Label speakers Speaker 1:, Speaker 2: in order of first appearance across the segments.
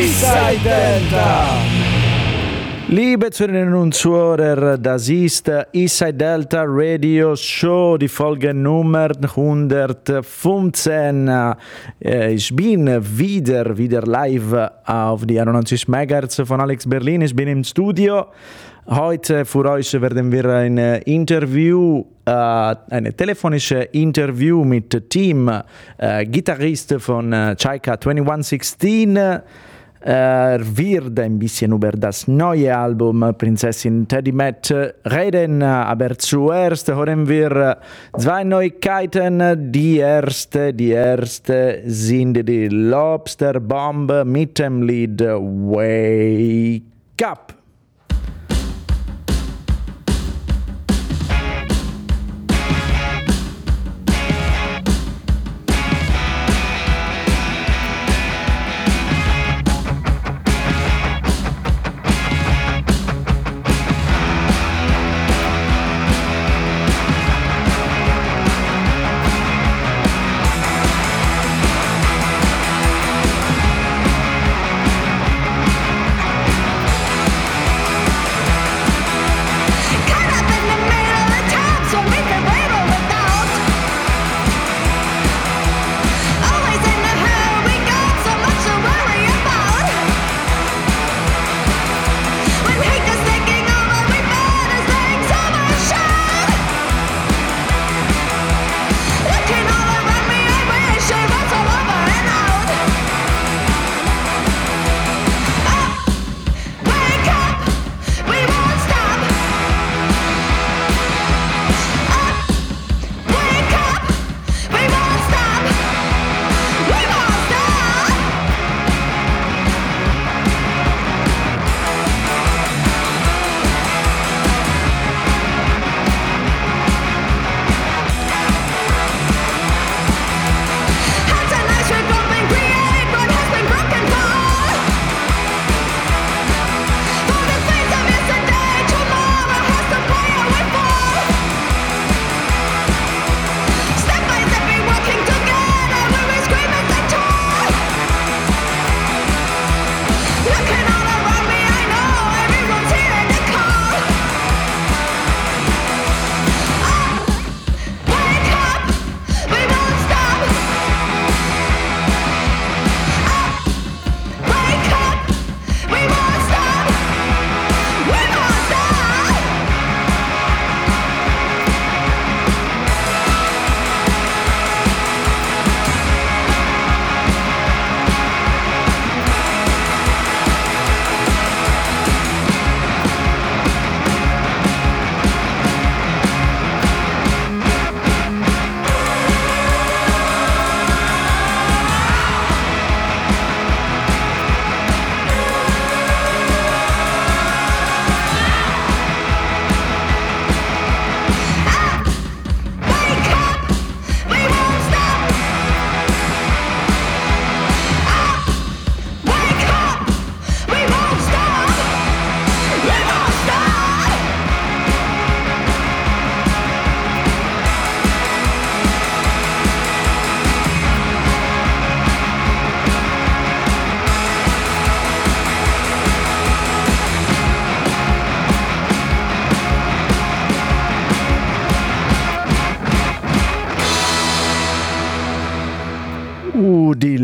Speaker 1: Eastside Delta.
Speaker 2: Liebe Zuhörerinnen und Zuhörer, das ist Eastside Delta Radio Show, die Folge Nummer 115. Äh, Ich bin wieder, wieder live auf die 91 MHz von Alex Berlin. Ich bin im Studio. Heute für euch werden wir ein Interview, äh, ein telefonisches Interview mit Team, äh, Gitarrist von äh, Chaika 2116. er wir ein bisschen über das neue Album Prinzessin Teddy Matt reden, aber zuerst hören wir zwei Neuigkeiten. Die erste, die erste sind die Lobster Bomb mit dem Lied Wake Up.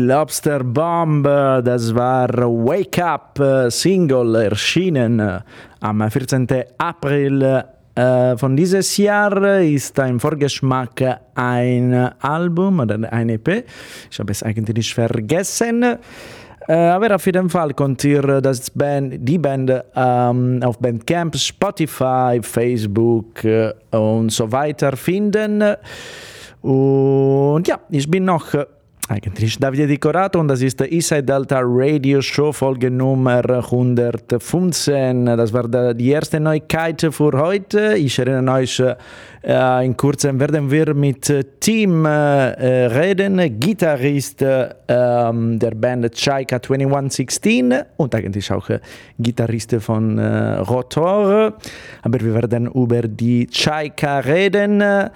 Speaker 2: Lobster Bomb, das war Wake Up äh, Single, erschienen äh, am 14. April äh, von dieses Jahr, ist ein Vorgeschmack ein Album oder ein EP. Ich habe es eigentlich vergessen. Äh, aber auf jeden Fall könnt ihr das Band, die Band ähm, auf Bandcamp, Spotify, Facebook äh, und so weiter finden. Und ja, ich bin noch äh, eigentlich Davide Di und das ist der Eastside Delta Radio Show Folge Nummer 115. Das war die erste Neuigkeit für heute. Ich erinnere euch, äh, in kurzem werden wir mit äh, Team äh, reden, Gitarrist äh, ähm, der Band Chaika 2116 und eigentlich auch äh, Gitarrist von äh, Rotor. Aber wir werden über die Chaika reden. Äh,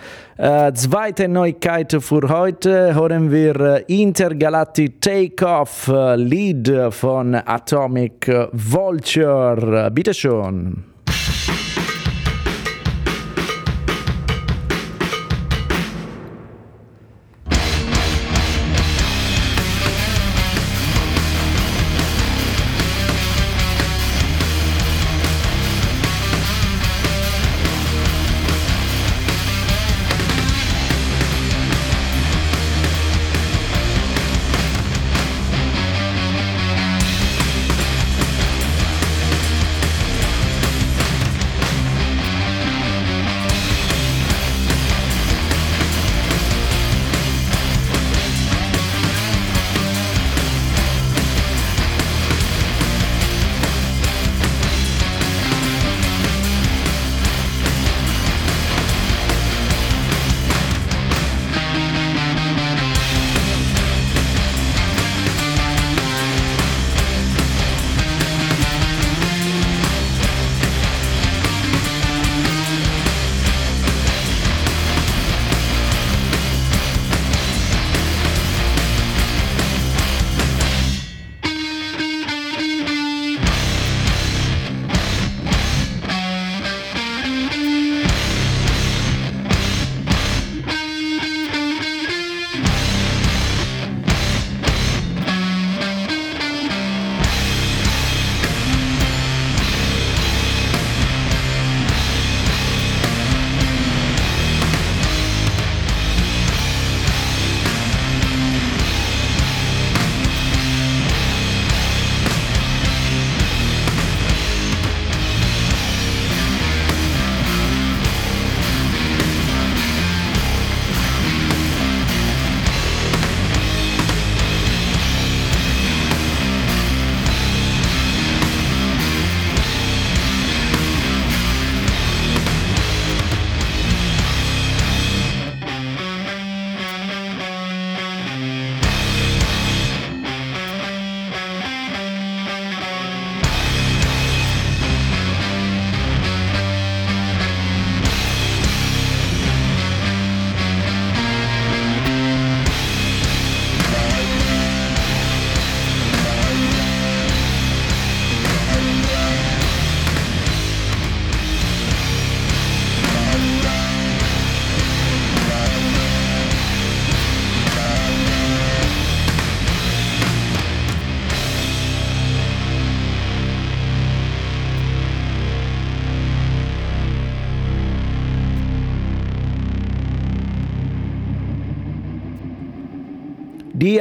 Speaker 2: zweite Neuigkeit für heute hören wir Intergalactic Takeoff, Lied von Atomic Vulture. Bitte schon.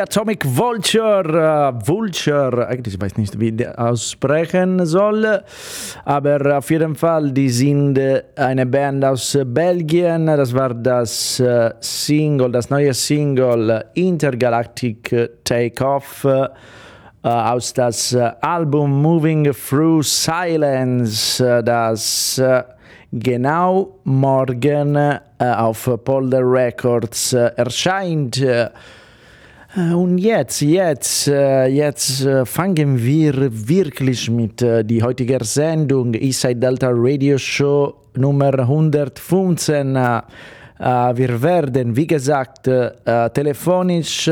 Speaker 2: Atomic Vulture, äh, Vulture, eigentlich ich weiß nicht, wie der aussprechen soll, aber auf jeden Fall, die sind äh, eine Band aus Belgien. Das war das äh, Single, das neue Single Intergalactic Takeoff aus das Album Moving Through Silence, das genau morgen auf Polder Records erscheint. Äh, und jetzt, jetzt, äh, jetzt äh, fangen wir wirklich mit die heutiger Sendung Eastside Delta Radio Show Nummer 115. Äh, wir werden, wie gesagt, telefonisch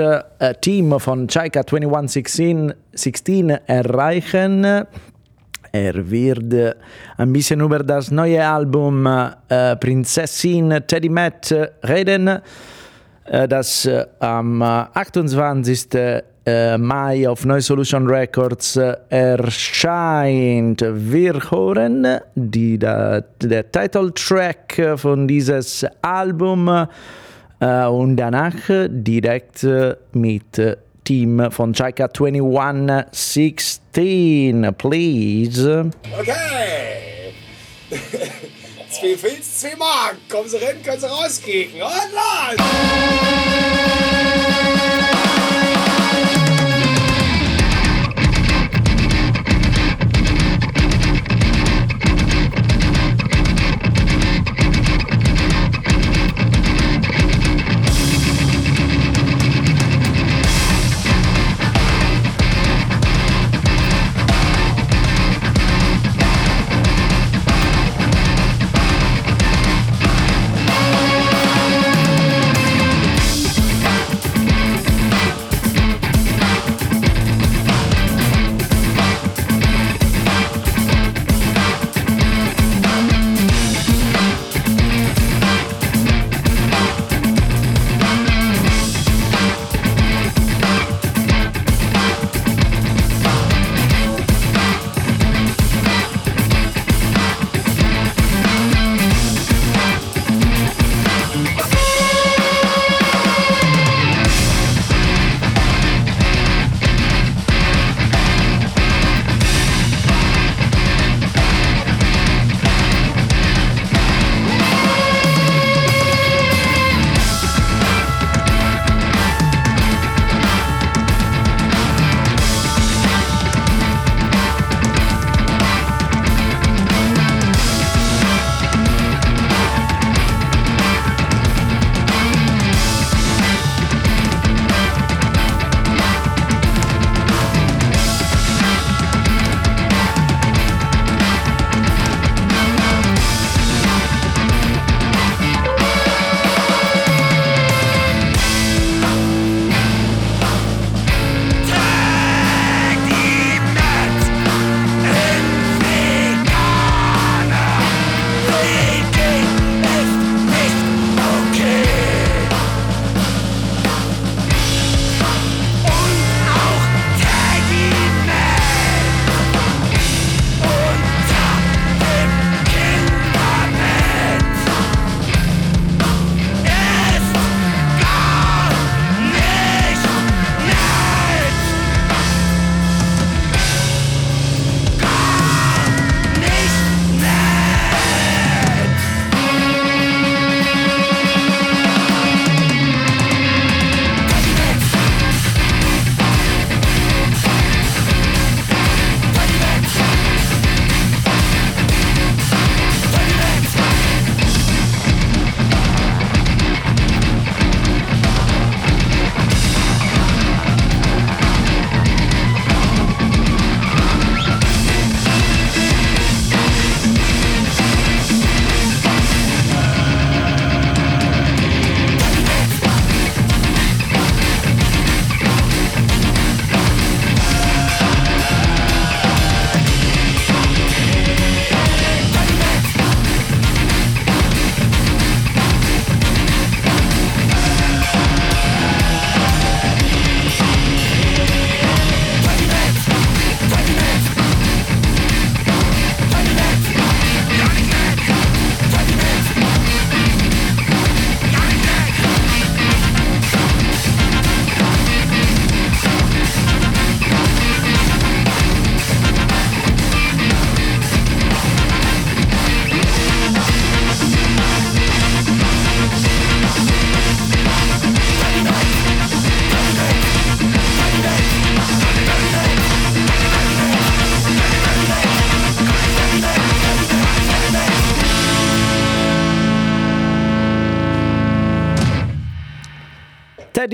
Speaker 2: Team von Chaika 2116 16 erreichen. Er wird ein bisschen über das neue Album Prinzessin Teddy Matt reden äh, das äh, am 28. Äh, Mai auf Neue Solution Records erscheint. Wir hören die, der, der Titeltrack von dieses Album und danach direkt mit Team von Chaika 2116. Please.
Speaker 1: Okay. zwei Filz, zwei Mark. Kommen Sie rein, können Sie rauskicken. Und los!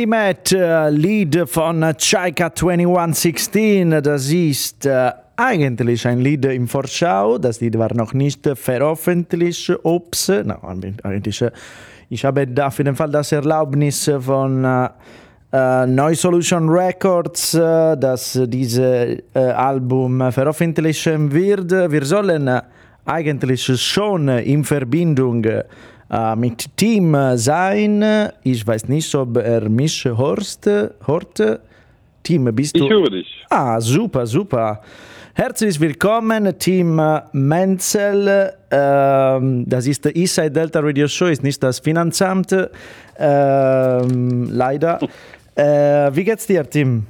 Speaker 2: Matt, äh, Lied von Chaika 2116. Das ist äh, eigentlich ein Lied im Vorschau. Das Lied war noch nicht veröffentlicht. Ups, no, eigentlich, ich habe auf jeden Fall das Erlaubnis von äh, äh, Neu Solution Records, dass dieses äh, Album veröffentlichen wird. Wir sollen eigentlich schon in Verbindung mit Team sein. Ich weiß nicht, ob er mich hörst. hört. Team, bist du?
Speaker 3: Ich höre dich.
Speaker 2: Ah, super, super. Herzlich willkommen, Team Menzel. Ähm, das ist der Eastside Delta Radio Show, ist nicht das Finanzamt. Ähm, leider. Äh, wie geht's dir, Tim?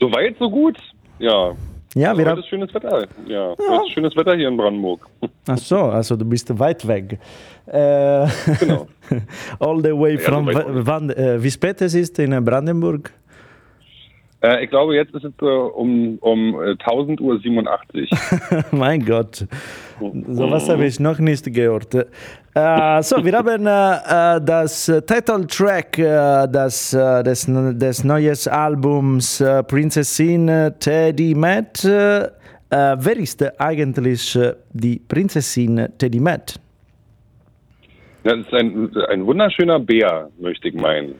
Speaker 3: So weit, so gut. Ja.
Speaker 2: Ja, wir
Speaker 3: Heute
Speaker 2: haben.
Speaker 3: ist schönes Wetter. Ja, heute ist schönes Wetter hier in Brandenburg.
Speaker 2: Ach so, also du bist weit weg. Äh,
Speaker 3: Genau.
Speaker 2: all the way
Speaker 3: Ja, so
Speaker 2: from. wann, äh, wie spät es ist in Brandenburg?
Speaker 3: Äh, ich glaube, jetzt ist es äh, um, um äh, 1000.87 Uhr.
Speaker 2: mein Gott, sowas habe ich noch nicht gehört. Äh, so, wir haben äh, äh, das Titeltrack das, des, des neuen Albums Prinzessin Teddy Matt. Wer ist eigentlich die Prinzessin Teddy Matt?
Speaker 3: Das ist ein, ein wunderschöner Bär, möchte ich meinen.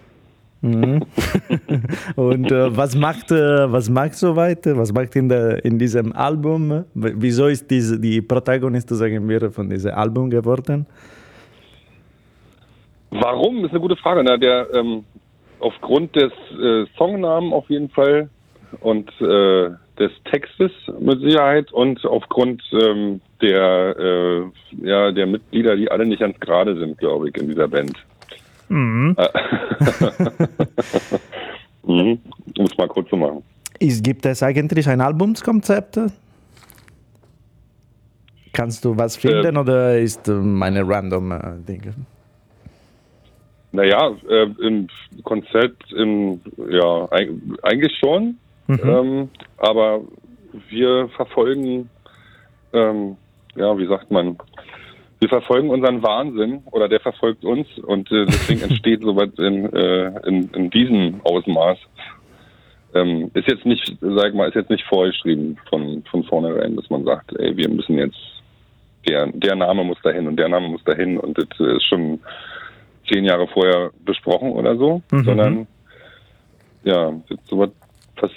Speaker 2: Und äh, was macht äh, was macht so weiter? Was macht in, der, in diesem Album? Wieso ist diese, die Protagonist, sagen wir, von diesem Album geworden?
Speaker 3: Warum? Ist eine gute Frage. Na, der, ähm, aufgrund des äh, Songnamen auf jeden Fall und äh, des Textes mit Sicherheit und aufgrund ähm, der, äh, ja, der Mitglieder, die alle nicht ganz gerade sind, glaube ich, in dieser Band. Mhm. mhm. Um es mal kurz zu machen.
Speaker 2: Ist, gibt es eigentlich ein Albumskonzept? Kannst du was finden
Speaker 3: Äh,
Speaker 2: oder ist äh, meine random äh, Dinge?
Speaker 3: Naja, äh, im Konzept, im, ja, eig eigentlich schon. Ähm, aber wir verfolgen, ähm, ja, wie sagt man, wir verfolgen unseren Wahnsinn oder der verfolgt uns und äh, deswegen entsteht sowas in, äh, in, in diesem Ausmaß. Ähm, ist jetzt nicht, sag ich mal, ist jetzt nicht vorgeschrieben von, von vornherein, dass man sagt, ey, wir müssen jetzt, der, der Name muss dahin und der Name muss dahin und das ist schon zehn Jahre vorher besprochen oder so, sondern ja, sowas,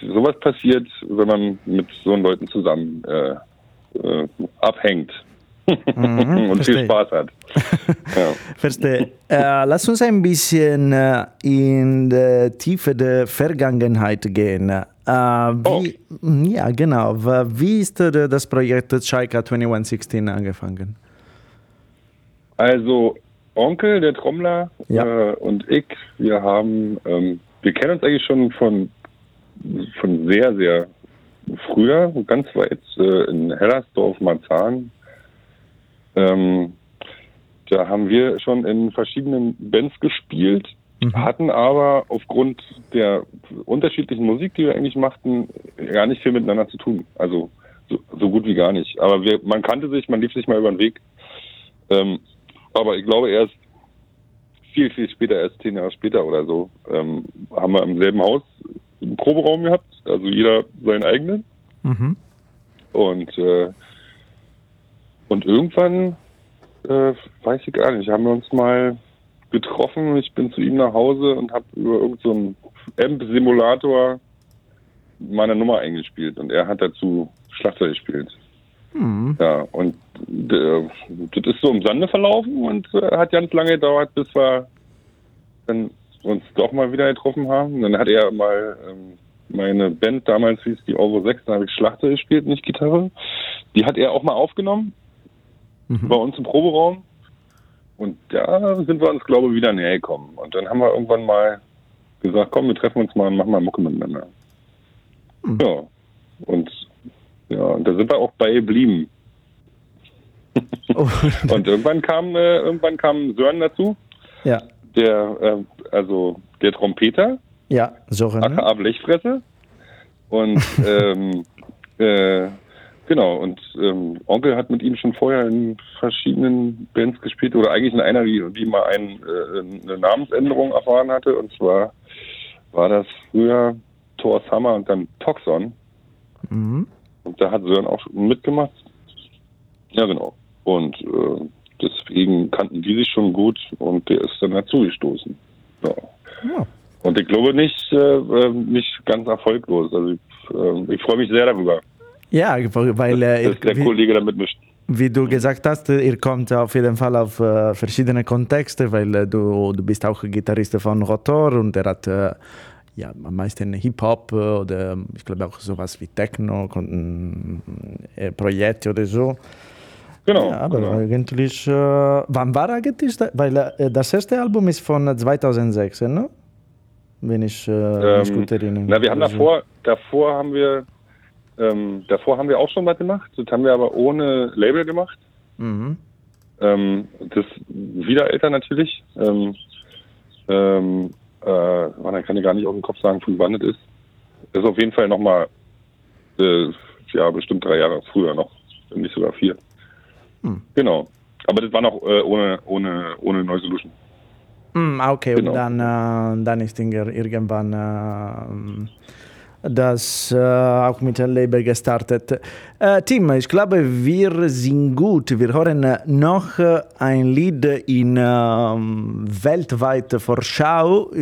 Speaker 3: sowas passiert, wenn man mit so Leuten zusammen äh, äh, abhängt und
Speaker 2: verstehe.
Speaker 3: viel Spaß hat. ja.
Speaker 2: Verstehe. äh, lass uns ein bisschen äh, in die Tiefe der Vergangenheit gehen. Äh, wie, Ja, genau. Wie ist das Projekt Chaika 2116 angefangen?
Speaker 3: Also Onkel, der Trommler
Speaker 2: Ja.
Speaker 3: äh, und ich, wir haben, ähm, wir kennen uns eigentlich schon von von sehr, sehr früher, ganz weit äh, in Hellersdorf, Marzahn. Ähm, da haben wir schon in verschiedenen Bands gespielt, hatten aber aufgrund der unterschiedlichen Musik, die wir eigentlich machten, gar nicht viel miteinander zu tun. Also so, so gut wie gar nicht. Aber wir, man kannte sich, man lief sich mal über den Weg. Ähm, aber ich glaube erst viel, viel später, erst zehn Jahre später oder so, ähm, haben wir im selben Haus einen Proberaum gehabt, also jeder seinen eigenen. Und äh, und irgendwann, äh, weiß ich gar nicht, haben wir uns mal getroffen. Ich bin zu ihm nach Hause und habe über irgendeinen so Amp-Simulator meine Nummer eingespielt und er hat dazu Schlagzeug gespielt. Ja, und äh, das ist so im Sande verlaufen und äh, hat ganz lange gedauert, bis wir dann uns doch mal wieder getroffen haben. Dann hat er mal ähm, meine Band, damals hieß die Ovo 6, da habe ich Schlagzeug gespielt, nicht Gitarre. Die hat er auch mal aufgenommen bei uns im Proberaum. Und da sind wir uns, glaube ich, wieder näher gekommen. Und dann haben wir irgendwann mal gesagt, komm, wir treffen uns mal und machen mal Mucke miteinander. Ja. Und ja, und da sind wir auch bei geblieben.
Speaker 2: Oh,
Speaker 3: Und irgendwann kam, äh, irgendwann kam Sören dazu,
Speaker 2: ja,
Speaker 3: der, äh, also der Trompeter,
Speaker 2: ja. Ne?
Speaker 3: aka Blechfresse. Und, ähm, äh, Genau, und ähm, Onkel hat mit ihm schon vorher in verschiedenen Bands gespielt oder eigentlich in einer, die, die mal ein, äh, eine Namensänderung erfahren hatte. Und zwar war das früher Thor Summer und dann Toxon.
Speaker 2: Mhm.
Speaker 3: Und da hat Sören auch mitgemacht. Ja, genau. Und äh, deswegen kannten die sich schon gut und der ist dann dazu gestoßen. Ja. Und ich glaube nicht, äh, äh, nicht ganz erfolglos. Also ich, äh, ich freue mich sehr darüber,
Speaker 2: Ja, weil äh,
Speaker 3: dass der
Speaker 2: wie,
Speaker 3: Kollege damit mischt.
Speaker 2: wie du gesagt hast, ihr kommt auf jeden Fall auf äh, verschiedene Kontexte, weil äh, du, du bist auch Gitarrist von Rotor und er hat ja, am meisten Hip-Hop äh, oder ich glaube auch sowas wie Techno, kon- äh, Projekte oder so.
Speaker 3: Genau.
Speaker 2: Ja, aber
Speaker 3: genau.
Speaker 2: eigentlich, äh, wann war eigentlich, da, weil äh, das erste Album ist von 2006, ne? Wenn ich äh, mich
Speaker 3: Ähm,
Speaker 2: gut erinnere.
Speaker 3: Na, wir haben
Speaker 2: Also-
Speaker 3: davor, davor haben wir, ähm, davor haben wir auch schon was gemacht. Das haben wir aber ohne Label gemacht.
Speaker 2: Mhm.
Speaker 3: Ähm, das wieder älter natürlich. Ähm, ähm, äh, man kann ich gar nicht auf den Kopf sagen, von wann es ist. Das ist auf jeden Fall nochmal, äh, ja, bestimmt drei Jahre früher noch, wenn nicht sogar vier.
Speaker 2: Hm.
Speaker 3: Genau. Aber das war noch äh, ohne, ohne, ohne Neue Solution.
Speaker 2: Mm, ah, okay,
Speaker 3: Genau.
Speaker 2: und dann, äh, dann ist ir- irgendwann äh, das äh, auch mit dem Label gestartet. Äh, Tim, ich glaube, wir sind gut. Wir hören noch äh, ein Lied in ähm, weltweiter Vorschau.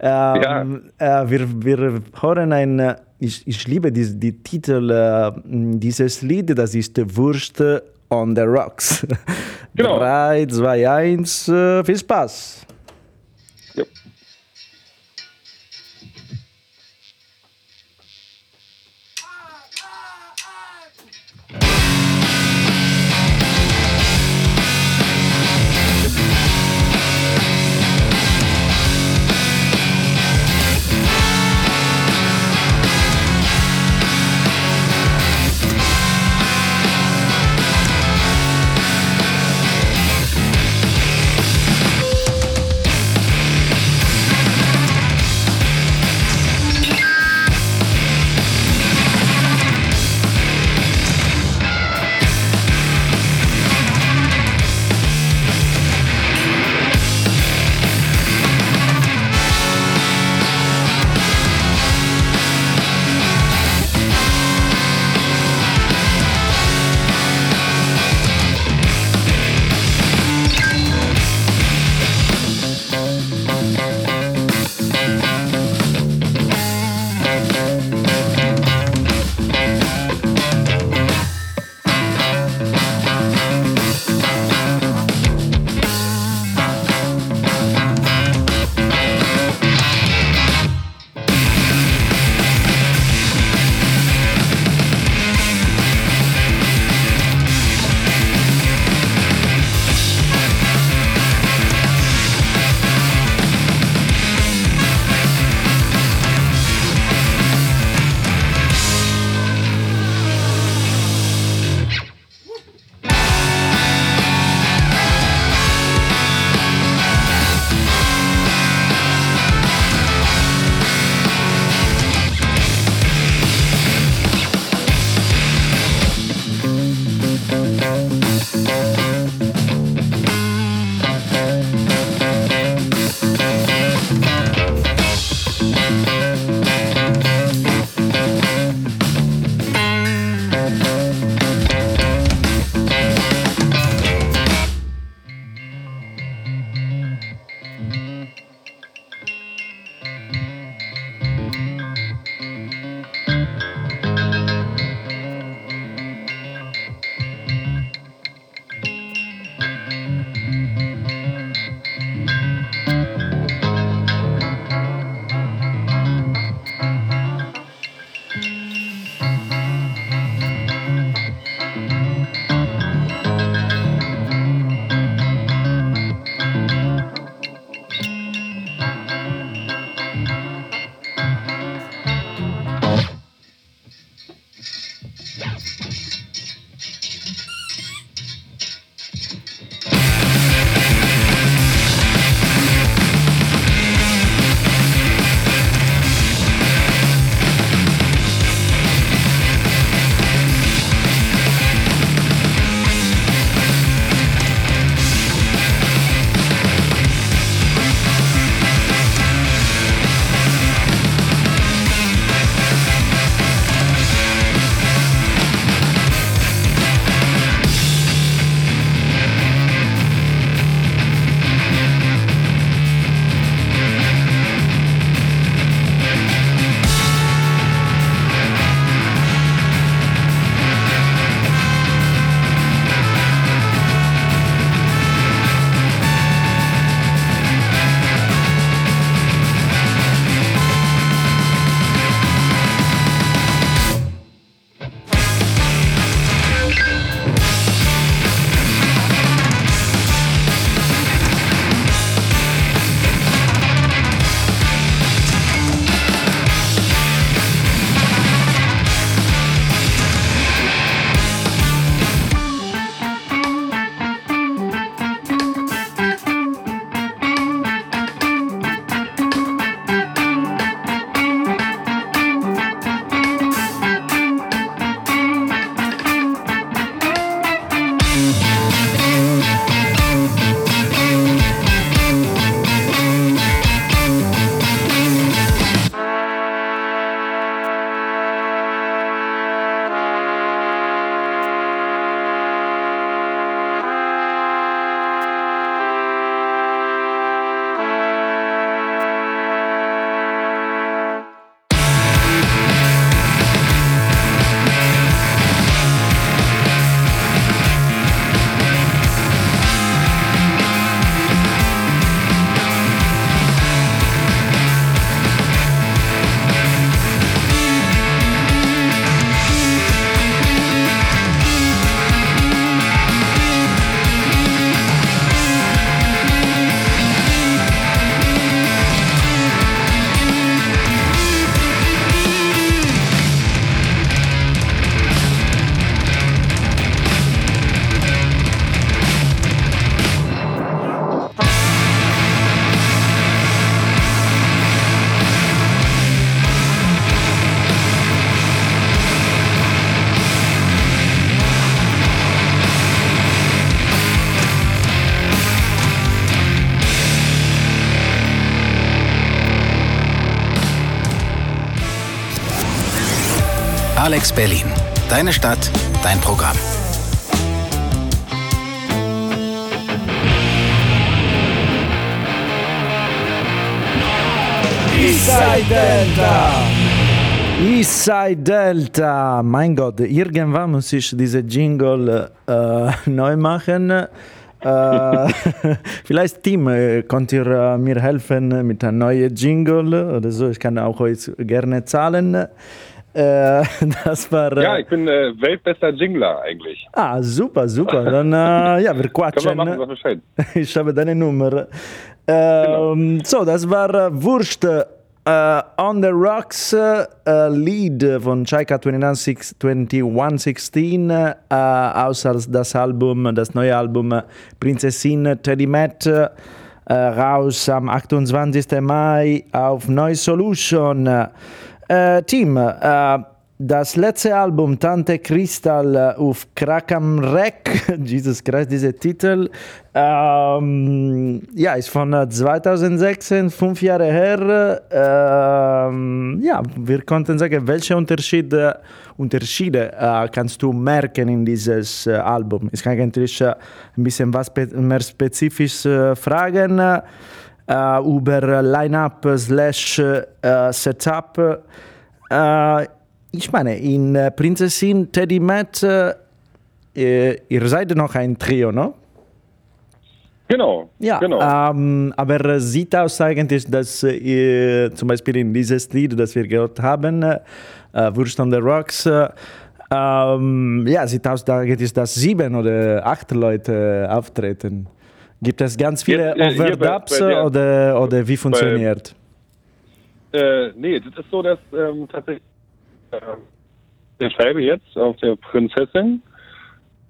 Speaker 2: Äh, ähm, äh, wir, wir hören ein, äh, ich, ich liebe dies, die Titel äh, dieses Lied, das ist Wurst on the Rocks.
Speaker 3: Genau.
Speaker 2: 3, 2, 1, äh, viel Spaß.
Speaker 4: Alex Berlin. Deine Stadt, dein Programm.
Speaker 2: Eastside Delta! Eastside Delta! Mein Gott, irgendwann muss ich diese Jingle äh, neu machen. Äh, vielleicht Tim, äh, könnt ihr äh, mir helfen mit einem neuen Jingle oder so? Ich kann auch euch gerne zahlen. Äh, das war. äh,
Speaker 3: Ja, ich bin äh, weltbester Jingler eigentlich.
Speaker 2: Ah, super, super. Dann, äh, ja, wir
Speaker 3: Können wir
Speaker 2: quatschen.
Speaker 3: machen, sag Bescheid.
Speaker 2: ich habe deine Nummer. Ähm, So, das war Wurst on the Rocks Lied von Chaika 21, 2116 äh, aus das Album, das neue Album Prinzessin Teddy Matt. Raus am 28. Mai auf Noise Solution. Äh, Team, äh, das letzte Album Tante Crystal äh, auf Krakam Rec, Jesus Christ, dieser Titel, ähm, ja, ist von äh, 2016, fünf Jahre her. Ähm, ja, wir konnten sagen, welche Unterschiede, Unterschiede äh, kannst du merken in dieses äh, Album? Ich kann eigentlich äh, ein bisschen was spe mehr spezifisch äh, fragen äh, über Line-Up slash äh, Setup. Äh, ich meine, in äh, Prinzessin Teddy Matt, äh, äh, ihr seid noch ein Trio, ne?
Speaker 3: Genau.
Speaker 2: Ja,
Speaker 3: genau.
Speaker 2: ähm, aber äh, sieht aus eigentlich, dass äh, ihr, zum Beispiel in dieses Lied, das wir gehört haben, äh, Wurst on the Rocks, äh, ähm, ja, sieht aus, es, dass sieben oder acht Leute auftreten. Gibt es ganz viele
Speaker 3: Jetzt, äh, bei-
Speaker 2: Overdubs
Speaker 3: bei der-
Speaker 2: oder, oder wie funktioniert?
Speaker 3: Äh, nee, das ist so, dass ähm, tatsächlich äh, der Scheibe jetzt auf der Prinzessin,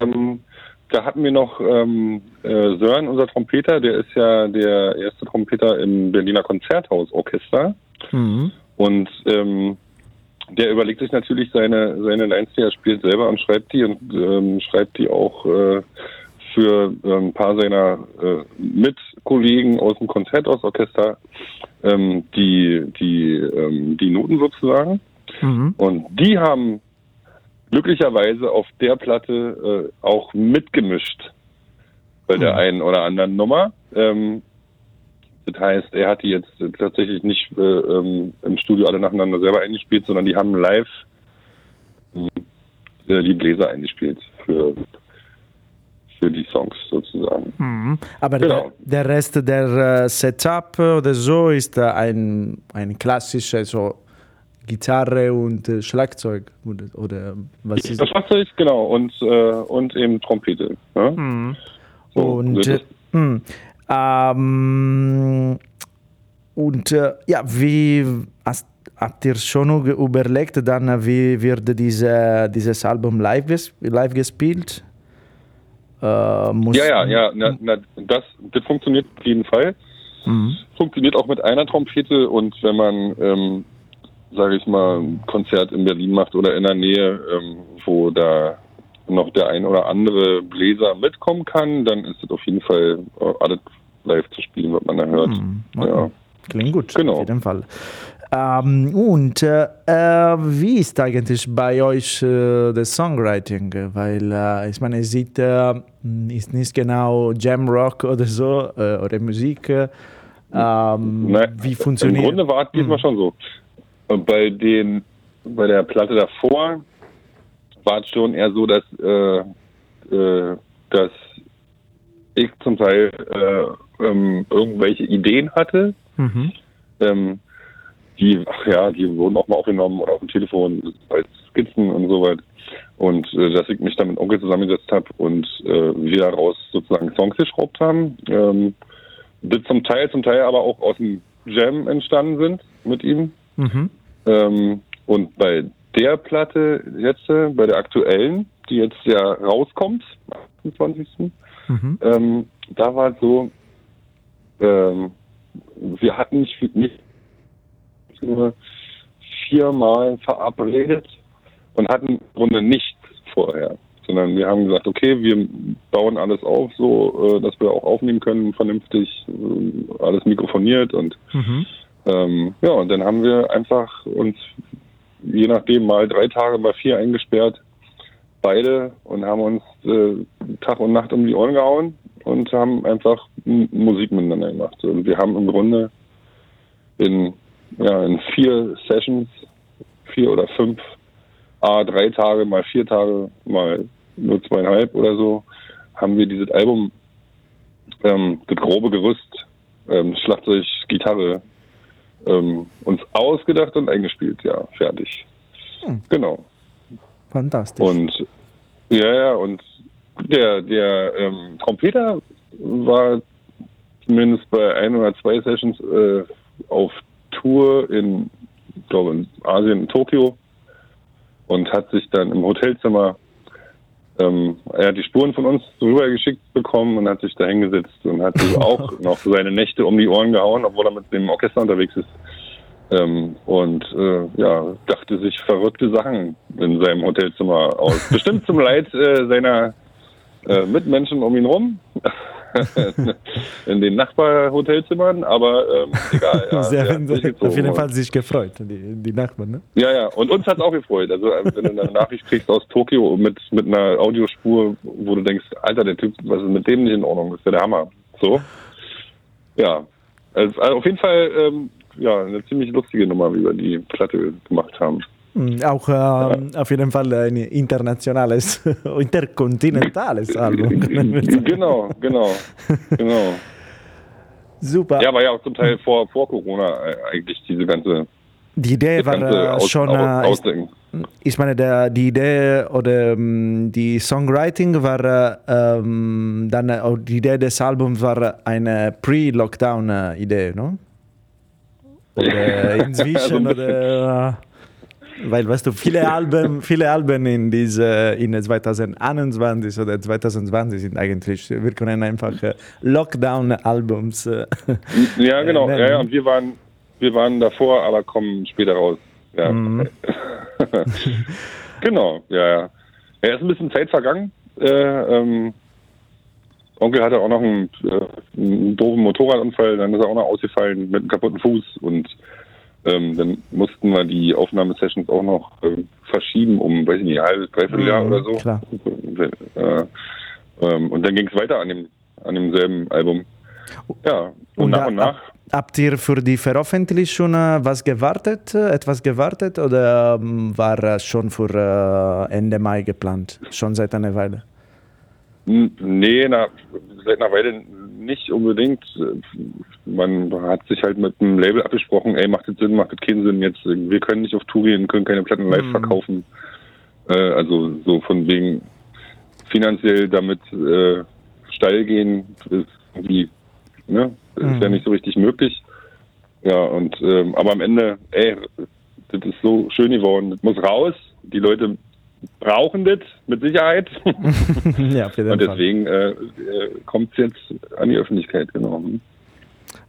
Speaker 3: ähm, da hatten wir noch ähm, äh, Sören, unser Trompeter, der ist ja der erste Trompeter im Berliner Konzerthausorchester.
Speaker 2: Mhm.
Speaker 3: Und ähm, der überlegt sich natürlich seine, seine Lines, die er spielt, selber und schreibt die und ähm, schreibt die auch äh, für ein paar seiner äh, Mitkollegen aus dem Konzerthausorchester ähm, die, die, ähm, die Noten sozusagen.
Speaker 2: Mhm.
Speaker 3: Und die haben glücklicherweise auf der Platte äh, auch mitgemischt bei der einen oder anderen Nummer. Ähm, das heißt, er hat die jetzt tatsächlich nicht äh, ähm, im Studio alle nacheinander selber eingespielt, sondern die haben live äh, die Bläser eingespielt für, für die Songs sozusagen.
Speaker 2: Mhm. Aber
Speaker 3: Genau.
Speaker 2: der, der Rest der äh, Setup oder so ist äh, ein, ein klassischer so Gitarre und äh, Schlagzeug oder, was ist
Speaker 3: Das Schlagzeug, genau, und, äh, und eben Trompete. Ne? So,
Speaker 2: Und,
Speaker 3: das
Speaker 2: äh,
Speaker 3: ist-
Speaker 2: mh, ähm, und äh, ja, wie hast, habt ihr schon überlegt, dann, wie wird diese, dieses Album live, live gespielt? Äh, muss,
Speaker 3: Ja, ja, ja, na, na, das, das funktioniert auf jeden Fall.
Speaker 2: Mhm.
Speaker 3: Funktioniert auch mit einer Trompete und wenn man, ähm, sage ich mal, ein Konzert in Berlin macht oder in der Nähe, ähm, wo da noch der ein oder andere Bläser mitkommen kann, dann ist es auf jeden Fall äh, alles live zu spielen, was man da hört.
Speaker 2: Mhm.
Speaker 3: Ja.
Speaker 2: Klingt gut,
Speaker 3: Genau.
Speaker 2: auf jeden Fall. Ähm, und äh, äh, wie ist eigentlich bei euch äh, das Songwriting? Weil äh, ich meine, es sieht, äh, ist nicht genau Jamrock oder so äh, oder Musik. Äh, ähm,
Speaker 3: Nein,
Speaker 2: wie funktioniert
Speaker 3: Im Grunde war es diesmal schon so. Bei den, bei der Platte davor war es schon eher so, dass, äh, äh, dass ich zum Teil äh, ähm, irgendwelche Ideen hatte.
Speaker 2: Mhm.
Speaker 3: Ähm, die, ach ja, die wurden auch mal aufgenommen oder auf dem Telefon als Skizzen und so weiter. Und äh, dass ich mich dann mit Onkel zusammengesetzt habe und äh, wir daraus sozusagen Songs geschraubt haben. Ähm, das zum Teil, zum Teil aber auch aus dem Jam entstanden sind mit ihm.
Speaker 2: Mhm.
Speaker 3: Ähm, und bei der Platte jetzt, äh, bei der aktuellen, die jetzt ja rauskommt, am 28.
Speaker 2: Mhm.
Speaker 3: Ähm, da war es so, ähm, wir hatten nicht, nicht nur viermal verabredet und hatten im Grunde nichts vorher, sondern wir haben gesagt, okay, wir bauen alles auf, so äh, dass wir auch aufnehmen können, vernünftig, äh, alles mikrofoniert und
Speaker 2: Mhm.
Speaker 3: ähm, ja, und dann haben wir einfach uns je nachdem mal drei Tage, mal vier eingesperrt, beide und haben uns äh, Tag und Nacht um die Ohren gehauen und haben einfach Musik miteinander gemacht. Und wir haben im Grunde in, ja, in vier Sessions, vier oder fünf, a drei Tage, mal vier Tage, mal nur zweieinhalb oder so, haben wir dieses Album, ähm, das grobe Gerüst, ähm, Schlagzeug, Gitarre, ähm, uns ausgedacht und eingespielt, ja, fertig. Genau.
Speaker 2: Fantastisch.
Speaker 3: Und ja, ja, und der, der ähm, Trompeter war zumindest bei ein oder zwei Sessions äh, auf Tour in, ich glaube in Asien, in Tokio und hat sich dann im Hotelzimmer ähm, er hat die Spuren von uns rübergeschickt bekommen und hat sich da hingesetzt und hat sich auch noch seine Nächte um die Ohren gehauen, obwohl er mit dem Orchester unterwegs ist. Ähm, und äh, ja, dachte sich verrückte Sachen in seinem Hotelzimmer aus. Bestimmt zum Leid äh, seiner äh, Mitmenschen um ihn rum. in den Nachbarhotelzimmern, aber ähm, egal. Ja, hat sich
Speaker 2: auf jeden. Fall sich gefreut, die, die Nachbarn. Ne?
Speaker 3: Ja, ja, und uns hat's auch gefreut. Also äh, wenn du eine Nachricht kriegst aus Tokio mit, mit einer Audiospur, wo du denkst, Alter, der Typ, was ist mit dem nicht in Ordnung? Das ist ja der Hammer. So. Ja. Also, also auf jeden Fall ähm, ja, eine ziemlich lustige Nummer, wie wir die Platte gemacht haben.
Speaker 2: Mm, Auch ähm, auf jeden Fall ein internationales, interkontinentales Album.
Speaker 3: genau, genau, genau.
Speaker 2: Super.
Speaker 3: Ja, war ja auch zum Teil vor, vor Corona äh, eigentlich diese ganze,
Speaker 2: Die Idee war äh,
Speaker 3: Aus,
Speaker 2: schon,
Speaker 3: aus,
Speaker 2: äh,
Speaker 3: Ausdenken.
Speaker 2: ich meine, der, die Idee oder ähm, die Songwriting war äh, ähm, dann äh, die Idee des Albums war eine Pre-Lockdown-Idee, no? Oder inzwischen
Speaker 3: So ein bisschen.
Speaker 2: oder äh, weil weißt du viele Alben viele Alben in diese in 2021 oder 2020 sind eigentlich wir können einfach äh, Lockdown Albums äh,
Speaker 3: Ja, genau. Ja, ja, und wir waren, wir waren davor, aber kommen später raus. Ja.
Speaker 2: Mhm.
Speaker 3: genau, ja, ja. Ja, ist ein bisschen Zeit vergangen. Äh, ähm, Onkel hatte auch noch einen, äh, einen doofen Motorradunfall, dann ist er auch noch ausgefallen mit einem kaputten Fuß und ähm, dann mussten wir die Aufnahmesessions auch noch ähm, verschieben um, weiß ich nicht, ein halbes, dreiviertel Jahr
Speaker 2: Mhm,
Speaker 3: oder so.
Speaker 2: klar.
Speaker 3: Äh, ähm, und dann ging es weiter an dem, an demselben Album. Ja, und,
Speaker 2: Und
Speaker 3: nach und nach.
Speaker 2: Ab, habt ihr für die Veröffentlichung äh, was gewartet, äh, etwas gewartet oder ähm, war äh, schon für äh, Ende Mai geplant? Schon seit einer Weile?
Speaker 3: Nee, na, seit einer Weile nicht unbedingt. Man hat sich halt mit dem Label abgesprochen, ey, macht das Sinn, macht das keinen Sinn jetzt. Wir können nicht auf Tour gehen, können keine Platten live
Speaker 2: Mhm.
Speaker 3: verkaufen. Äh, also so von wegen finanziell damit äh, steil gehen, ist irgendwie, ne, ist ja
Speaker 2: Mhm.
Speaker 3: nicht so richtig möglich. Ja, und ähm, aber am Ende, ey, das ist so schön geworden, das muss raus. Die Leute brauchen das mit Sicherheit.
Speaker 2: ja, auf jeden
Speaker 3: Und deswegen äh, äh, kommt es jetzt an die Öffentlichkeit, genau.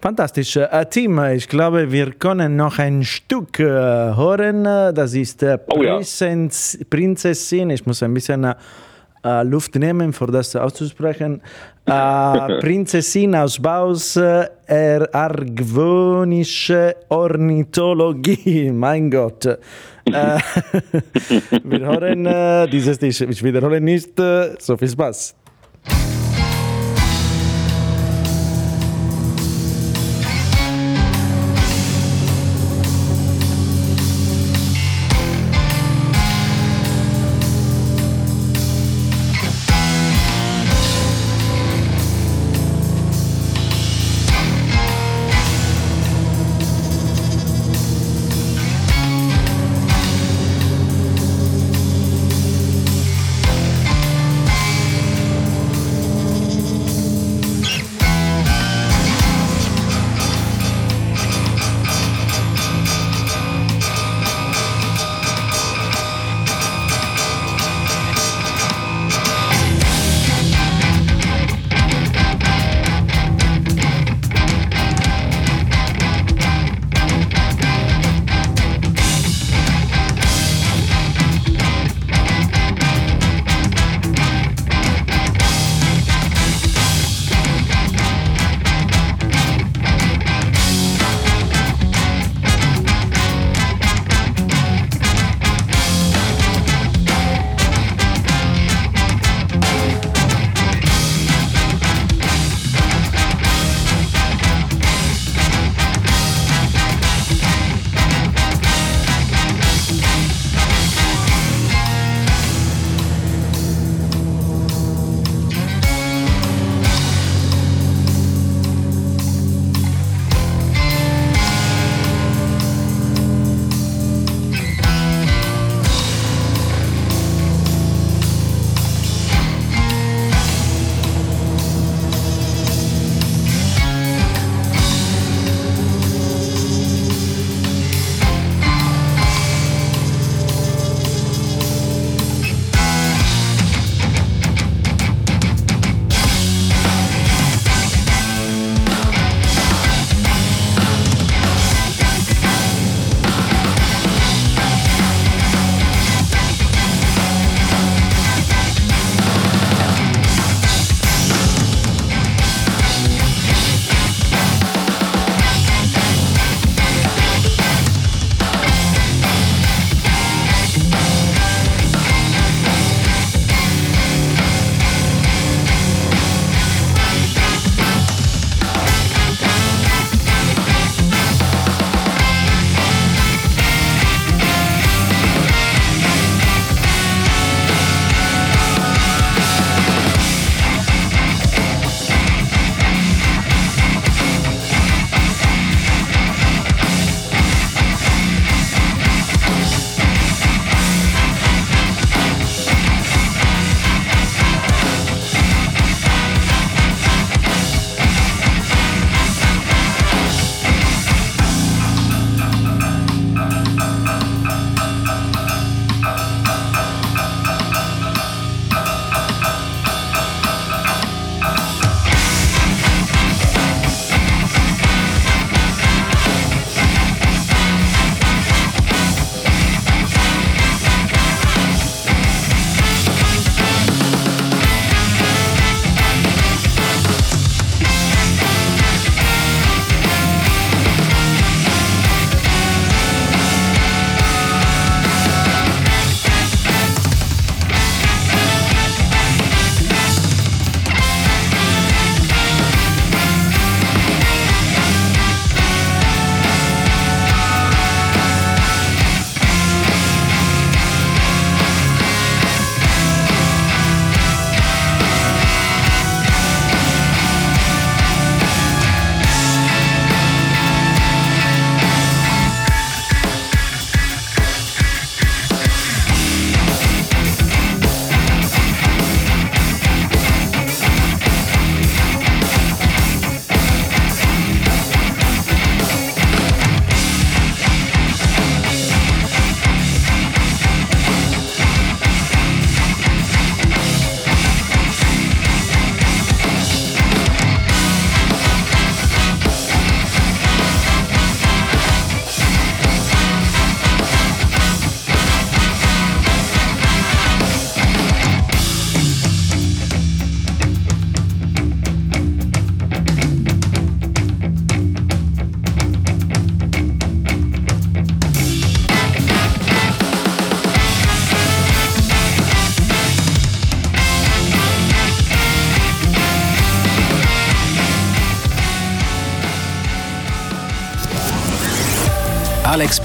Speaker 2: Fantastisch. Äh, Tim, ich glaube, wir können noch ein Stück äh, hören. Das ist äh,
Speaker 3: Oh ja.
Speaker 2: Prinzess, Prinzessin. Ich muss ein bisschen äh, Luft nehmen, für das auszusprechen. Äh, Prinzessin aus Baus, äh, argwöhnische Ornithologie. Mein Gott. Äh, wir hören äh, dieses, ich wiederhole nicht, äh, so viel Spaß.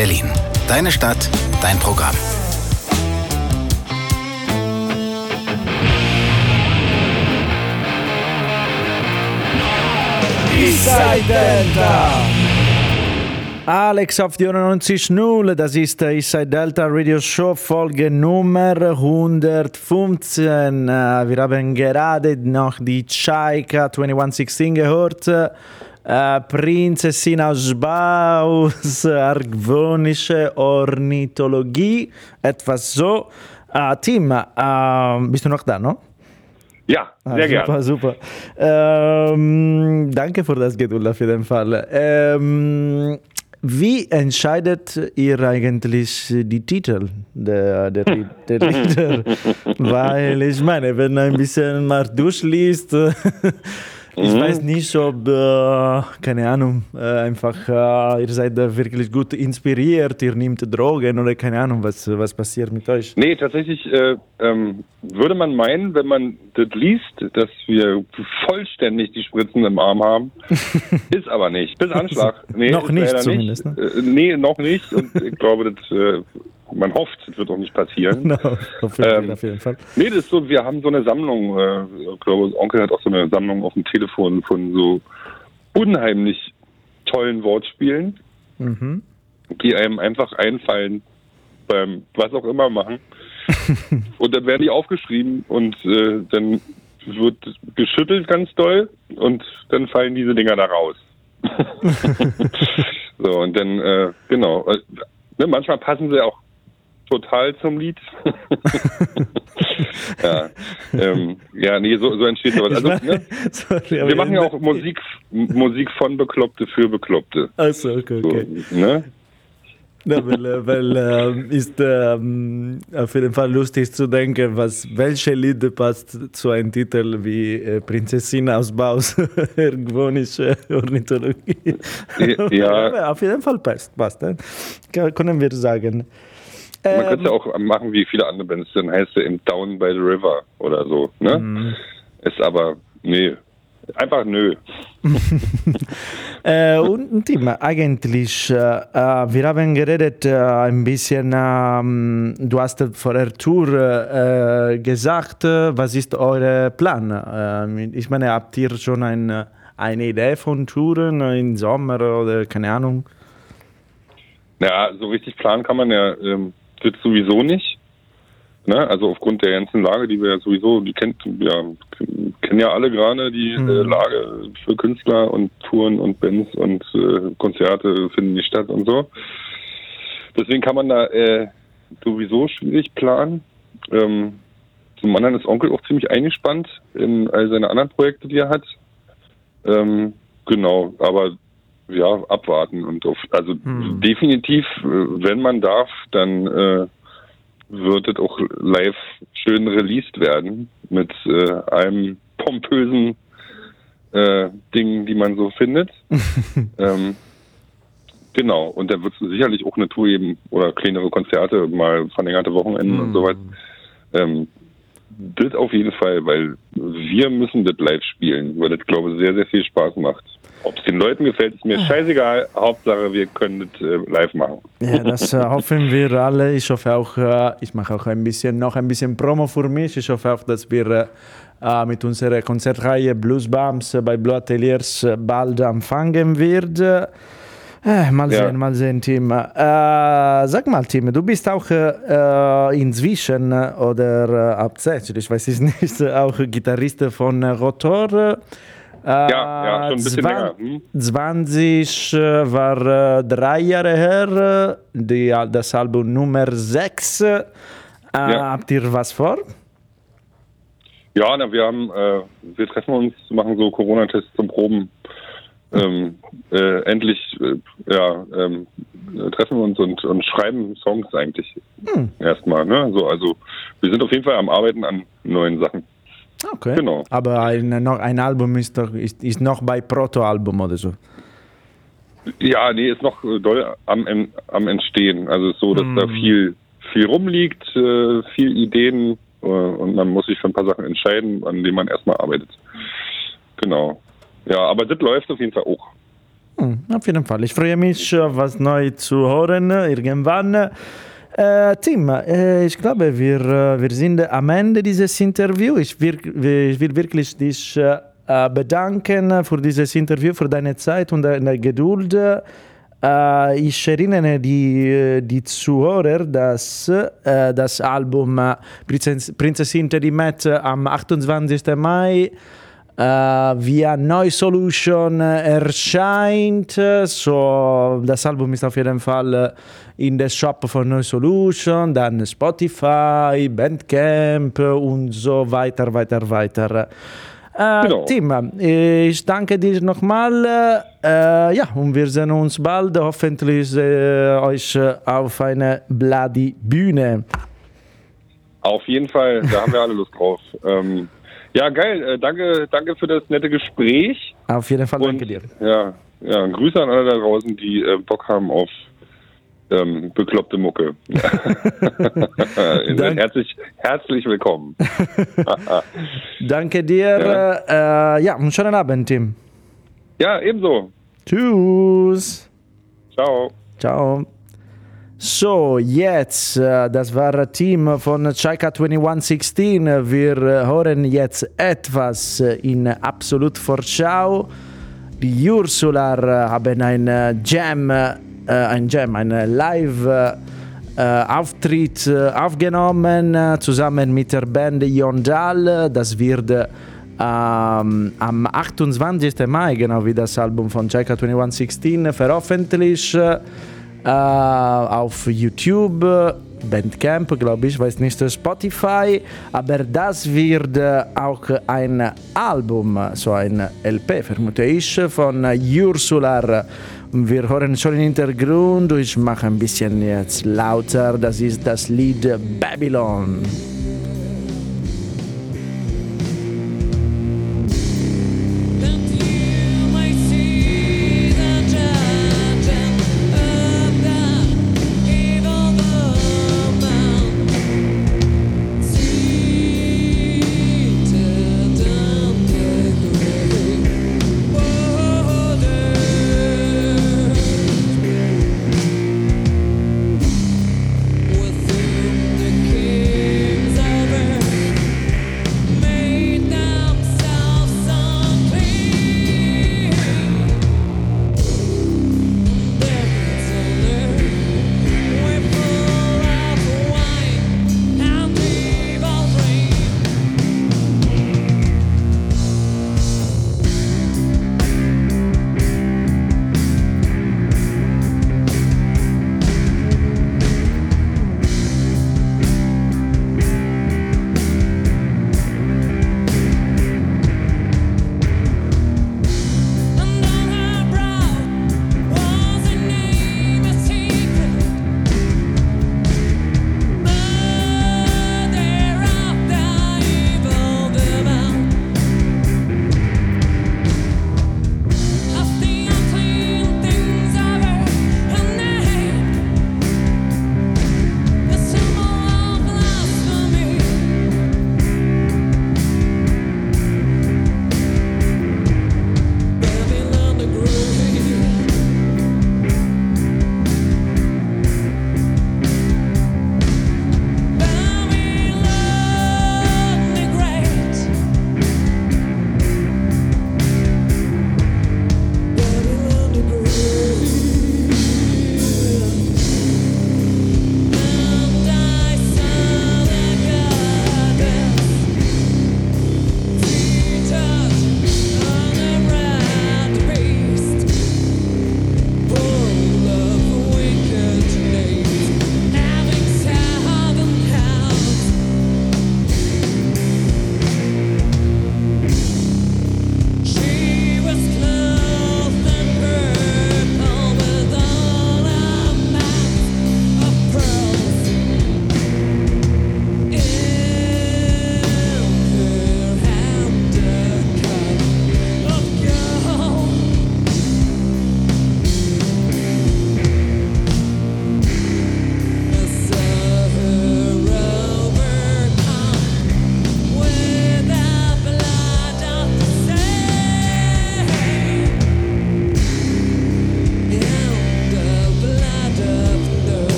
Speaker 4: Berlin. Deine Stadt, dein Programm.
Speaker 2: Eastside Delta. Alex auf die 90.0, das ist Eastside Delta Radio Show, Folge Nummer 115. Äh, Wir haben gerade noch die Chaika 2116 gehört. Äh, Prinzessin aus Baus, argwonische Ornithologie, etwas so. Äh, Tim, äh, bist du noch da, no?
Speaker 3: Ja,
Speaker 2: Ah,
Speaker 3: sehr
Speaker 2: super,
Speaker 3: gerne.
Speaker 2: super. Ähm, danke für das Geduld auf jeden Fall. Ähm, wie entscheidet ihr eigentlich die Titel der, der, der Lieder? Weil ich meine, wenn ein bisschen mal durchliest, ich weiß nicht, ob, äh, keine Ahnung, äh, einfach äh, ihr seid da wirklich gut inspiriert, ihr nehmt Drogen oder keine Ahnung, was, was passiert mit euch.
Speaker 3: Nee, tatsächlich äh, ähm, würde man meinen, wenn man das liest, dass wir vollständig die Spritzen im Arm haben. ist aber nicht. Bis Anschlag. Nee,
Speaker 2: Noch nicht zumindest, ne?
Speaker 3: Äh, nee, noch nicht. Und ich glaube, das, äh, man hofft, das wird auch nicht passieren.
Speaker 2: No, auf, jeden,
Speaker 3: Ähm,
Speaker 2: auf jeden Fall.
Speaker 3: Nee, das ist so, wir haben so eine Sammlung, äh, ich glaube, Onkel hat auch so eine Sammlung auf dem Telefon von so unheimlich tollen Wortspielen,
Speaker 2: Mhm.
Speaker 3: die einem einfach einfallen beim was auch immer machen. und dann werden die aufgeschrieben und äh, dann wird geschüttelt ganz doll und dann fallen diese Dinger da raus. so, und dann, äh, genau. Äh, ne, manchmal passen sie auch total zum Lied. ja, ähm, ja, nee, so, so entsteht sowas. Also, ne,
Speaker 2: Sorry,
Speaker 3: wir machen ja auch Musik, Musik von Bekloppte für Bekloppte.
Speaker 2: Also, okay,
Speaker 3: So,
Speaker 2: okay.
Speaker 3: ne?
Speaker 2: Ja, weil äh, weil ähm, ist ähm, auf jeden Fall lustig zu denken, was, welche Lied passt zu einem Titel wie äh, Prinzessin aus Baus, ergonische Ornithologie.
Speaker 3: Ja.
Speaker 2: auf jeden Fall passt, passt ne? Können wir sagen.
Speaker 3: Man
Speaker 2: Ähm,
Speaker 3: könnte ja auch machen wie viele andere Bands, dann heißt er im Down by the River oder so, ne?
Speaker 2: Mhm.
Speaker 3: Ist aber, nee, einfach nö.
Speaker 2: Äh, und Tim, eigentlich, äh, äh, wir haben geredet äh, ein bisschen, ähm, du hast vor der Tour äh, gesagt, äh, was ist euer Plan? Ähm, ich meine, habt ihr schon ein, eine Idee von Touren im Sommer oder keine Ahnung?
Speaker 3: Ja, so richtig planen kann man ja ähm, das sowieso nicht. Ne? Also aufgrund der ganzen Lage, die wir ja sowieso, die kennt, ja, kennen ja alle gerade die
Speaker 2: Mhm.
Speaker 3: äh, Lage für Künstler und Touren und Bands und äh, Konzerte finden nicht statt und so. Deswegen kann man da äh, sowieso schwierig planen. Ähm, zum anderen ist Onkel auch ziemlich eingespannt in all seine anderen Projekte, die er hat. Ähm, genau, aber ja, abwarten und auf, also
Speaker 2: Hm.
Speaker 3: definitiv, äh, wenn man darf, dann äh, wird es auch live schön released werden mit äh, einem pompösen äh, Dingen, die man so findet. ähm, genau, und da wird es sicherlich auch eine Tour geben oder kleinere Konzerte, mal verlängerte Wochenenden und sowas. Ähm, das auf jeden Fall, weil wir müssen das live spielen, weil das, glaube ich, sehr, sehr viel Spaß macht. Ob es den Leuten gefällt, ist mir scheißegal. Hauptsache, wir können das äh, live machen.
Speaker 2: Ja, das äh, hoffen wir alle. Ich hoffe auch, äh, ich mache auch ein bisschen, noch ein bisschen Promo für mich. Ich hoffe auch, dass wir äh, äh, mit unserer Konzertreihe Blues Bums äh, bei Blue Ateliers bald anfangen werden. Äh, mal
Speaker 3: Ja.
Speaker 2: sehen, mal sehen, Tim. Äh, sag mal, Tim, du bist auch inzwischen oder äh, hauptsächlich, ich weiß es nicht, auch Gitarrist von äh, Rotor. Äh,
Speaker 3: Ja, ja, schon ein bisschen
Speaker 2: zwan-
Speaker 3: länger. Hm?
Speaker 2: 20 äh, war äh, drei Jahre her, äh, die, das Album Nummer 6. Äh, Habt ihr was vor?
Speaker 3: Ja, na, wir haben, äh, wir treffen uns, machen so Corona-Tests zum Proben. Ähm, äh, endlich, äh, ja, ähm, äh, treffen wir uns und, und schreiben Songs eigentlich erstmal. Ne? So, also wir sind auf jeden Fall am Arbeiten an neuen Sachen.
Speaker 2: Okay.
Speaker 3: Genau.
Speaker 2: Aber ein, noch, ein Album ist, doch, ist, ist noch bei Proto-Album oder so.
Speaker 3: Ja, nee, ist noch doll am, am Entstehen. Also es ist so, dass da viel, viel rumliegt, äh, viel Ideen äh, und man muss sich für ein paar Sachen entscheiden, an denen man erstmal arbeitet. Genau. Ja, aber das läuft auf jeden Fall auch.
Speaker 2: Hm, auf jeden Fall. Ich freue mich, was neu zu hören irgendwann. Äh, Tim, äh, ich glaube, wir, äh, wir sind am Ende dieses Interviews. Ich, ich will wirklich dich äh, bedanken für dieses Interview, für deine Zeit und deine Geduld. Äh, ich erinnere die, die Zuhörer, dass äh, das Album äh, Prinzess, Prinzessin Teddy Matt am 28. Mai äh, via Neu Solution äh, erscheint. So, das Album ist auf jeden Fall äh, in der Shop von Neu Solution, dann Spotify, Bandcamp und so weiter, weiter, weiter. Äh,
Speaker 3: Genau.
Speaker 2: Tim, äh, ich danke dir nochmal. Äh, ja, und wir sehen uns bald, hoffentlich äh, euch äh, auf eine Bloody Bühne.
Speaker 3: Auf jeden Fall, da haben wir alle Lust drauf. Ähm, ja, geil. Äh, danke, danke für das nette Gespräch.
Speaker 2: Auf jeden Fall,
Speaker 3: Und
Speaker 2: danke dir.
Speaker 3: ja, ja, Grüße an alle da draußen, die äh, Bock haben auf ähm, bekloppte Mucke. Herzlich, herzlich willkommen.
Speaker 2: Danke dir. Äh, ja, einen schönen Abend, Tim.
Speaker 3: Ja, ebenso.
Speaker 2: Tschüss.
Speaker 3: Ciao.
Speaker 2: Ciao. So, jetzt, äh, das war Team von Chaika 2116. Wir äh, hören jetzt etwas äh, in Absolut Vorschau. Die Ursular äh, haben ein Jam, ein Jam, ein Live Auftritt aufgenommen zusammen mit der Band Yondal. Das wird äh, ähm, am 28. Mai, genau wie das Album von Chaika 2116, veröffentlicht. Äh, auf YouTube, Bandcamp, glaube ich, weiß nicht, Spotify, aber das wird äh, auch ein Album, so ein LP, vermute ich, von Ursular. Wir hören schon im Hintergrund, ich mache ein bisschen jetzt lauter, das ist das Lied Babylon.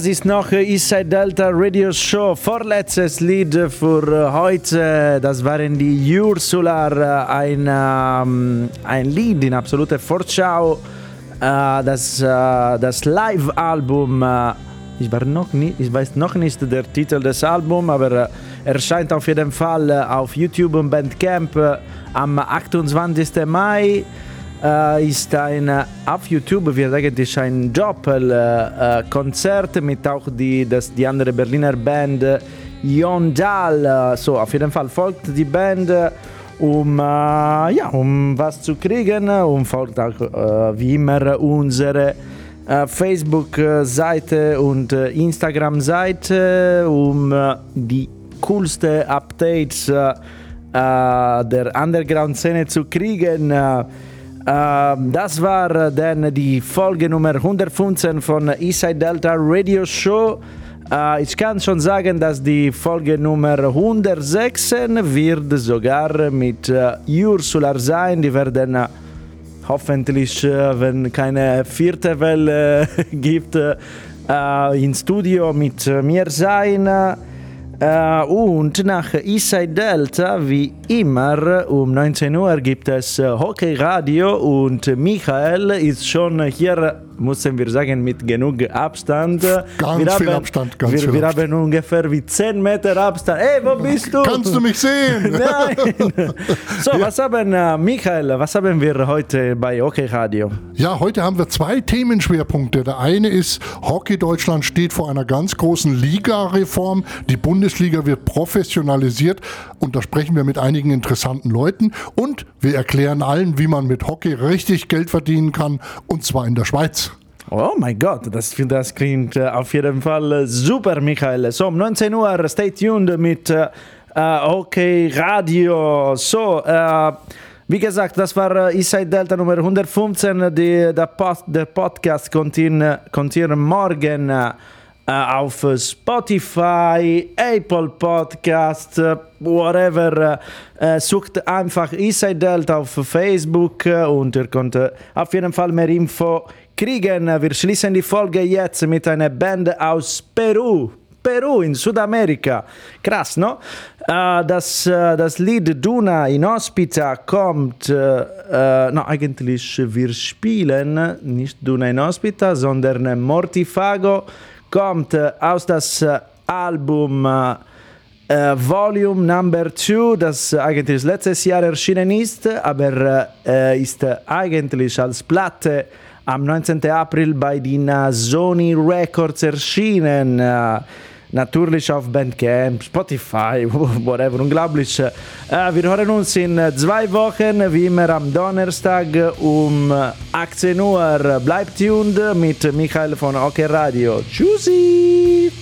Speaker 2: Das ist noch äh, Eastside Delta Radio Show. Vorletztes Lied für äh, heute. Das waren die Ursular. äh, Ein, ähm, ein Lied in absoluter Vorschau. Äh, Das, äh, das Live-Album. Ich, war noch nie, ich weiß noch nicht der Titel des Albums, aber erscheint auf jeden Fall auf YouTube und Bandcamp am 28. Mai äh, ist ein äh, auf YouTube wird eigentlich ein Doppel-Konzert äh, mit auch die, das, die andere Berliner Band äh, Yondal. Äh, so, auf jeden Fall folgt die Band, äh, um, äh, ja, um was zu kriegen, äh, und folgt auch äh, wie immer unsere äh, Facebook-Seite und äh, Instagram-Seite, um äh, die coolste Updates äh, äh, der Underground-Szene zu kriegen. Äh, ähm, das war äh, dann die Folge Nummer 115 von Eastside Delta Radio Show. Äh, ich kann schon sagen, dass die Folge Nummer 116 wird sogar mit äh, Ursula sein. Die werden hoffentlich, wenn keine vierte Welle gibt, äh, im Studio mit mir sein. Äh, und nach Eastside Delta, wie immer, um 19 Uhr gibt es äh, Hockey Radio und Michael ist schon hier, müssen wir sagen, mit genug Abstand.
Speaker 5: Ganz
Speaker 2: wir
Speaker 5: viel
Speaker 2: haben,
Speaker 5: Abstand, ganz
Speaker 2: wir,
Speaker 5: viel
Speaker 2: wir
Speaker 5: Abstand.
Speaker 2: haben ungefähr wie 10 Meter Abstand. Hey, wo bist du?
Speaker 5: Kannst du mich sehen?
Speaker 2: Nein. So, was haben, äh, Michael, was haben wir heute bei Hockey Radio?
Speaker 5: Ja, heute haben wir zwei Themenschwerpunkte. Der eine ist, Hockey Deutschland steht vor einer ganz großen Ligareform. Die Bundesliga wird professionalisiert und da sprechen wir mit einigen interessanten Leuten und wir erklären allen, wie man mit Hockey richtig Geld verdienen kann und zwar in der Schweiz.
Speaker 2: Oh mein Gott, das, das klingt äh, auf jeden Fall äh, super, Michael. So, um 19 Uhr, stay tuned mit äh, äh, OK Radio. So, äh, wie gesagt, das war Eastside Delta Nummer 115. Die, der, Post, der Podcast kommt, in, kommt hier morgen auf Spotify, Apple Podcast, äh, whatever. Äh, äh, sucht einfach Eastside Delta auf Facebook äh, und ihr könnt äh, auf jeden Fall mehr Info kriegen. Wir schließen die Folge jetzt mit einer Band aus Peru. Peru in Südamerika. Krass, no? Äh, das, äh, das Lied Duna in Hospita kommt, äh, äh, no, eigentlich wir spielen nicht Duna in Hospita, sondern Mortifago kommt äh, aus das äh, Album äh, äh, Volume Number 2, das eigentlich letztes Jahr erschienen ist, aber äh, ist eigentlich als Platte am 19. April bei den Sony Records erschienen. Natürlich auf Bandcamp, Spotify, whatever, unglaublich. Äh, wir hören uns in zwei Wochen, wie immer am Donnerstag um äh, 18 Uhr. Bleibt tuned mit Michael von OK Radio. Tschüssi!